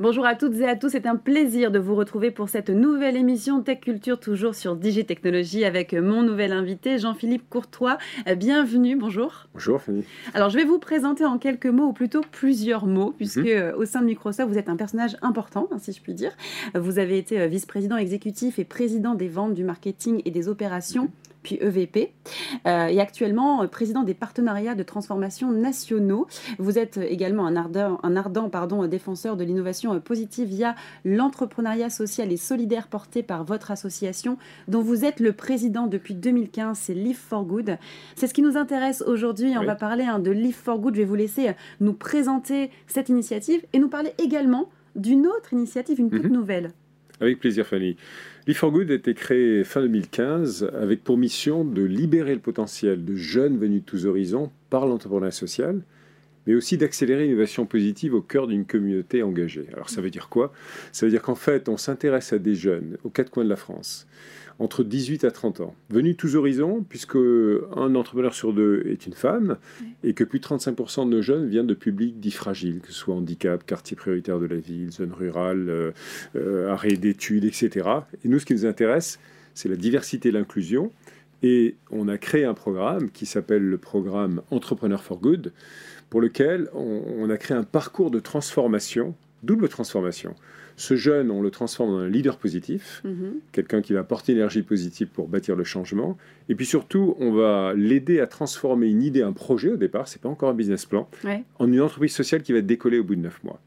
Bonjour à toutes et à tous, c'est un plaisir de vous retrouver pour cette nouvelle émission Tech Culture, toujours sur Digitechnologie, avec mon nouvel invité Jean-Philippe Courtois. Bienvenue, bonjour. Bonjour Fanny. Alors je vais vous présenter en quelques mots, ou plutôt plusieurs mots, puisque mhm. euh, au sein de Microsoft, vous êtes un personnage important, hein, si je puis dire. Vous avez été euh, vice-président exécutif et président des ventes, du marketing et des opérations. Mhm puis EVP, euh, et actuellement euh, président des partenariats de transformation nationaux. Vous êtes également un ardent, un ardent pardon, défenseur de l'innovation positive via l'entrepreneuriat social et solidaire porté par votre association, dont vous êtes le président depuis 2015, c'est Live for Good. C'est ce qui nous intéresse aujourd'hui. On va parler hein, de Live for Good. Je vais vous laisser euh, nous présenter cette initiative et nous parler également d'une autre initiative, une toute mhm. nouvelle. Avec plaisir, Fanny. Live4Good a été créé fin 2015 avec pour mission de libérer le potentiel de jeunes venus de tous horizons par l'entrepreneuriat social, mais aussi d'accélérer l'innovation positive au cœur d'une communauté engagée. Alors ça veut dire quoi? Ça veut dire qu'en fait, on s'intéresse à des jeunes aux quatre coins de la France entre 18 à 30 ans. Venus tous horizons, puisque un entrepreneur sur deux est une femme, et que plus de 35% de nos jeunes viennent de publics dits fragiles, que ce soit handicap, quartier prioritaire de la ville, zone rurale, euh, euh, arrêt d'études, etc. Et nous, ce qui nous intéresse, c'est la diversité et l'inclusion. Et on a créé un programme qui s'appelle le programme Entrepreneur for Good, pour lequel on a créé un parcours de transformation, double transformation ce jeune, on le transforme en un leader positif, mhm. quelqu'un qui va apporter l'énergie positive pour bâtir le changement. Et puis surtout, on va l'aider à transformer une idée, un projet au départ, c'est pas encore un business plan, en une entreprise sociale qui va être décollée au bout de neuf mois.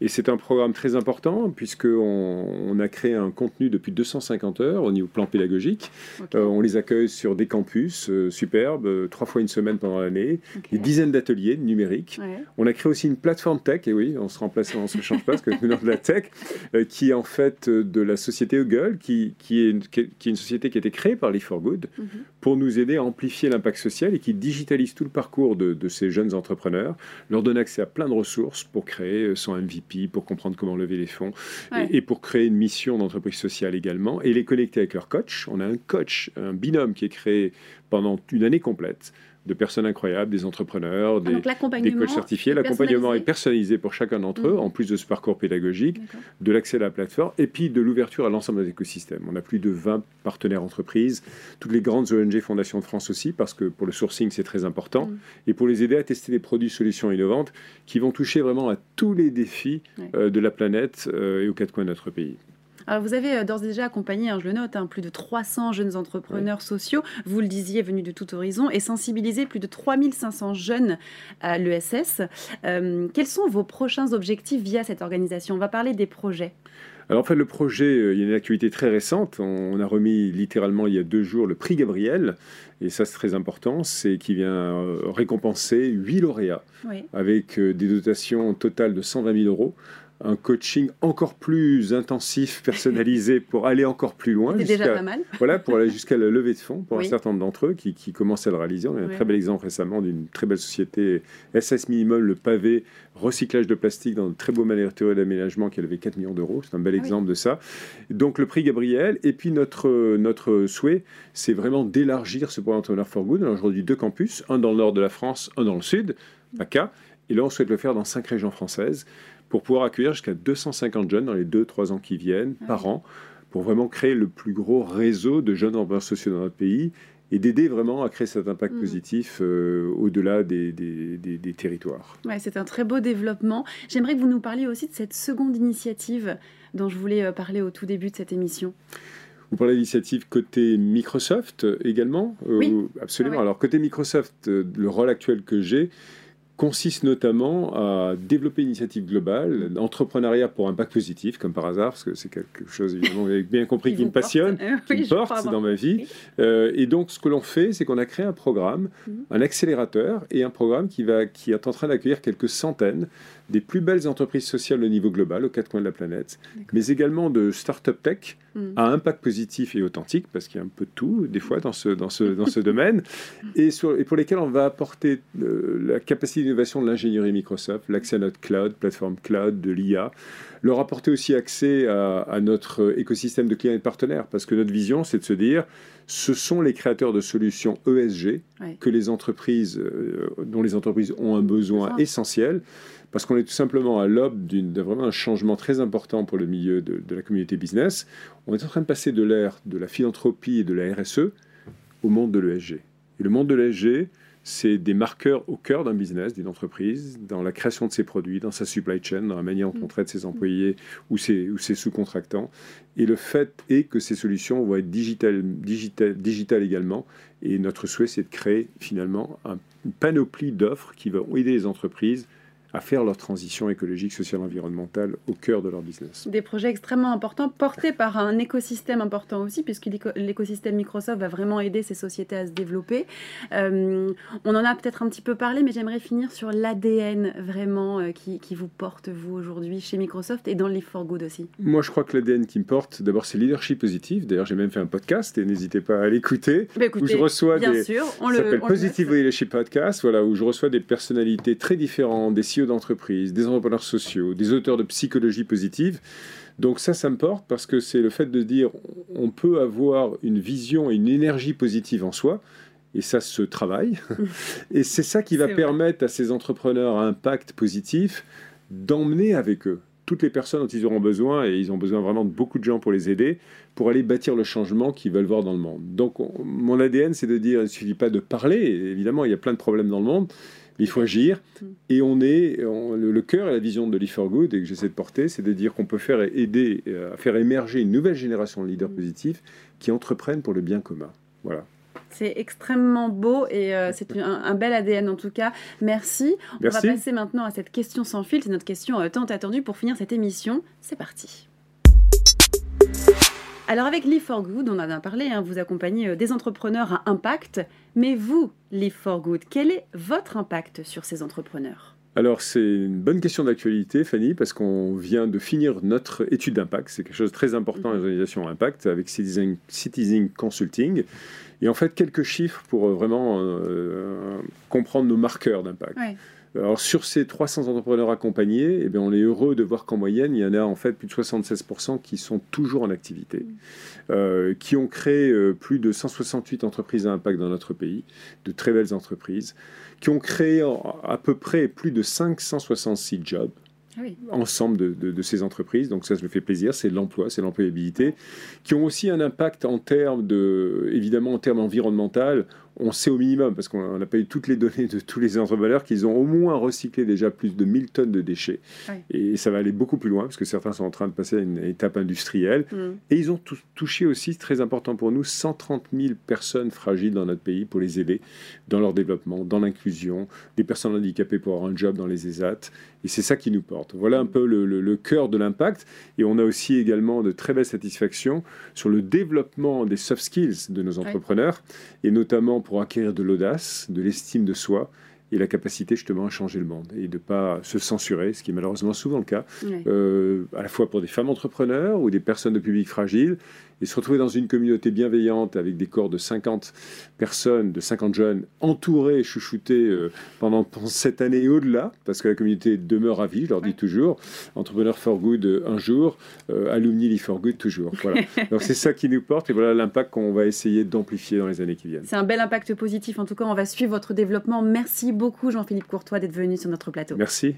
Et c'est un programme très important puisqu'on on a créé un contenu depuis 250 heures au niveau plan pédagogique. Euh, on les accueille sur des campus euh, superbes, euh, trois fois une semaine pendant l'année, des dizaines d'ateliers numériques. On a créé aussi une plateforme tech, et oui, on se remplace, on se change pas parce que nous de la tech, qui est en fait de la société Google, qui, qui, est, qui, est, une société qui a été créée par Live for Good mhm. pour nous aider à amplifier l'impact social et qui digitalise tout le parcours de, de ces jeunes entrepreneurs, leur donne accès à plein de ressources pour créer son MVP, pour comprendre comment lever les fonds, et, pour créer une mission d'entreprise sociale également, et les connecter avec leur coach. On a un coach, un binôme qui est créé pendant une année complète de personnes incroyables, des entrepreneurs, ah, des, des coachs certifiés. L'accompagnement est personnalisé pour chacun d'entre eux, mhm. en plus de ce parcours pédagogique, de l'accès à la plateforme et puis de l'ouverture à l'ensemble des écosystèmes. On a plus de 20 partenaires entreprises, toutes les grandes ONG Fondations de France aussi, parce que pour le sourcing, c'est très important, mhm. et pour les aider à tester des produits, solutions innovantes qui vont toucher vraiment à tous les défis euh, de la planète euh, et aux quatre coins de notre pays. Alors vous avez euh, d'ores et déjà accompagné, hein, je le note, hein, plus de 300 jeunes entrepreneurs sociaux, vous le disiez, venus de tout horizon, et sensibilisé plus de 3500 jeunes à l'ESS. Euh, quels sont vos prochains objectifs via cette organisation? On va parler des projets. Alors en fait, le projet, euh, il y a une activité très récente. On, a remis littéralement il y a deux jours le prix Gabriel, et ça c'est très important, c'est qui vient récompenser huit lauréats avec des dotations totales de 120 000 euros un coaching encore plus intensif, personnalisé pour aller encore plus loin. C'est déjà pas mal. voilà, pour aller jusqu'à la levée de fonds pour un certain nombre d'entre eux qui, qui, commencent à le réaliser. On a un très bel exemple récemment d'une très belle société SS Minimum, le pavé, recyclage de plastique dans de très beaux matériaux d'aménagement qui a levé 4 millions d'euros. C'est un bel ah exemple de ça. Donc le prix Gabriel. Et puis notre, notre souhait, c'est vraiment d'élargir ce programme Entrepreneur for Good. On a aujourd'hui deux campus, un dans le nord de la France, un dans le sud, PACA. Et là, on souhaite le faire dans cinq régions françaises pour pouvoir accueillir jusqu'à 250 jeunes dans les 2-3 ans qui viennent ah par an, pour vraiment créer le plus gros réseau de jeunes entrepreneurs sociaux dans notre pays et d'aider vraiment à créer cet impact mm. positif euh, au-delà des, des, territoires. Ouais, c'est un très beau développement. J'aimerais que vous nous parliez aussi de cette seconde initiative dont je voulais euh, parler au tout début de cette émission. Vous parlez d'initiative côté Microsoft également Oui. absolument. Ah Alors côté Microsoft, euh, le rôle actuel que j'ai, consiste notamment à développer une initiative globale, d'entrepreneuriat pour un impact positif, comme par hasard, parce que c'est quelque chose, évidemment, vous avez bien compris, qui, me passionne, qui me porte dans ma vie. Euh, et donc, ce que l'on fait, c'est qu'on a créé un programme, mhm. un accélérateur, et un programme qui, va, qui est en train d'accueillir quelques centaines des plus belles entreprises sociales au niveau global, aux quatre coins de la planète, mais également de start-up tech, Mm. à impact positif et authentique, parce qu'il y a un peu de tout, des fois, dans ce, dans ce, dans ce domaine, et, sur, et pour lesquels on va apporter euh, la capacité d'innovation de l'ingénierie Microsoft, l'accès à notre cloud, plateforme cloud, de l'IA, leur apporter aussi accès à, à, notre écosystème de clients et de partenaires, parce que notre vision, c'est de se dire, ce sont les créateurs de solutions ESG que les entreprises, euh, dont les entreprises ont un besoin essentiel, parce qu'on est tout simplement à l'aube d'un vraiment un changement très important pour le milieu de, de, la communauté business. On est en train de passer de l'ère de la philanthropie et de la RSE au monde de l'ESG. Et le monde de l'ESG, c'est des marqueurs au cœur d'un business, d'une entreprise, dans la création de ses produits, dans sa supply chain, dans la manière dont on mm. traite ses employés ou ses, ou ses sous-contractants. Et le fait est que ces solutions vont être digitales, digital, également. Et notre souhait, c'est de créer finalement une panoplie d'offres qui vont aider les entreprises à faire leur transition écologique, sociale, environnementale au cœur de leur business. Des projets extrêmement importants, portés par un écosystème important aussi, puisque l'écosystème Microsoft va vraiment aider ces sociétés à se développer. Euh, on en a peut-être un petit peu parlé, mais j'aimerais finir sur l'ADN vraiment euh, qui, qui, vous porte, vous, aujourd'hui, chez Microsoft et dans Live for Good aussi. Moi, je crois que l'ADN qui me porte, d'abord, c'est leadership positif. D'ailleurs, j'ai même fait un podcast et n'hésitez pas à l'écouter. Bah, où je reçois bien des... sûr, on ça s'appelle Positive Leadership Podcast, voilà, où je reçois des personnalités très différentes, des CEO d'entreprise, des entrepreneurs sociaux, des auteurs de psychologie positive. Donc ça, ça me porte parce que c'est le fait de dire on peut avoir une vision et une énergie positive en soi. Et ça se travaille. et c'est ça qui va permettre à ces entrepreneurs à impact positif d'emmener avec eux toutes les personnes dont ils auront besoin, et ils ont besoin vraiment de beaucoup de gens pour les aider, pour aller bâtir le changement qu'ils veulent voir dans le monde. Donc mon ADN, c'est de dire, il ne suffit pas de parler, évidemment, il y a plein de problèmes dans le monde, il faut agir. Mm. Et on est, le, cœur et la vision de Live for Good, et que j'essaie de porter, c'est de dire qu'on peut faire aider euh, à faire émerger une nouvelle génération de leaders mm. positifs qui entreprennent pour le bien commun. Voilà. C'est extrêmement beau et euh, c'est un, bel ADN en tout cas. Merci. On va passer maintenant à cette question sans fil. C'est notre question euh, tant attendue pour finir cette émission. C'est parti. Alors avec Live for Good, on en a parlé, hein, vous accompagnez euh, des entrepreneurs à impact, mais vous, Live for Good, quel est votre impact sur ces entrepreneurs? Alors c'est une bonne question d'actualité, Fanny, parce qu'on vient de finir notre étude d'impact. C'est quelque chose de très important dans les mhm. organisations impact avec Citizen, Citizen Consulting. Et en fait, quelques chiffres pour euh, vraiment euh, comprendre nos marqueurs d'impact. Alors sur ces 300 entrepreneurs accompagnés, eh bien, on est heureux de voir qu'en moyenne, il y en a en fait plus de 76% qui sont toujours en activité, euh, qui ont créé euh, plus de 168 entreprises à impact dans notre pays, de très belles entreprises, qui ont créé à peu près plus de 566 jobs. Ah ensemble de, de, ces entreprises. Donc ça, ça me fait plaisir. C'est l'emploi, c'est l'employabilité, qui ont aussi un impact en termes de, évidemment, en termes environnemental on sait au minimum, parce qu'on n'a pas eu toutes les données de tous les entrepreneurs, qu'ils ont au moins recyclé déjà plus de 1000 tonnes de déchets. Et ça va aller beaucoup plus loin, parce que certains sont en train de passer à une étape industrielle. Mm. Et ils ont touché aussi, très important pour nous, 130 000 personnes fragiles dans notre pays pour les aider dans leur développement, dans l'inclusion, des personnes handicapées pour avoir un job dans les ESAT. Et c'est ça qui nous porte. Voilà un peu le, le cœur de l'impact. Et on a aussi également de très belles satisfactions sur le développement des soft skills de nos entrepreneurs, et notamment pour acquérir de l'audace, de l'estime de soi et la capacité justement à changer le monde et de ne pas se censurer, ce qui est malheureusement souvent le cas, euh, à la fois pour des femmes entrepreneurs ou des personnes de public fragile, et se retrouver dans une communauté bienveillante avec des corps de 50 personnes, de 50 jeunes, entourés, chouchoutés euh, pendant, cette année et au-delà, parce que la communauté demeure à vie, je leur dis toujours, Entrepreneur for Good euh, un jour, euh, Alumni for Good toujours. Voilà. Donc c'est ça qui nous porte et voilà l'impact qu'on va essayer d'amplifier dans les années qui viennent. C'est un bel impact positif, en tout cas on va suivre votre développement. Merci beaucoup Jean-Philippe Courtois d'être venu sur notre plateau. Merci.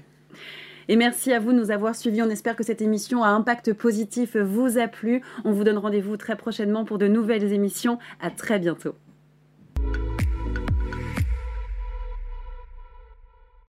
Et merci à vous de nous avoir suivis. On espère que cette émission à impact positif vous a plu. On vous donne rendez-vous très prochainement pour de nouvelles émissions. À très bientôt.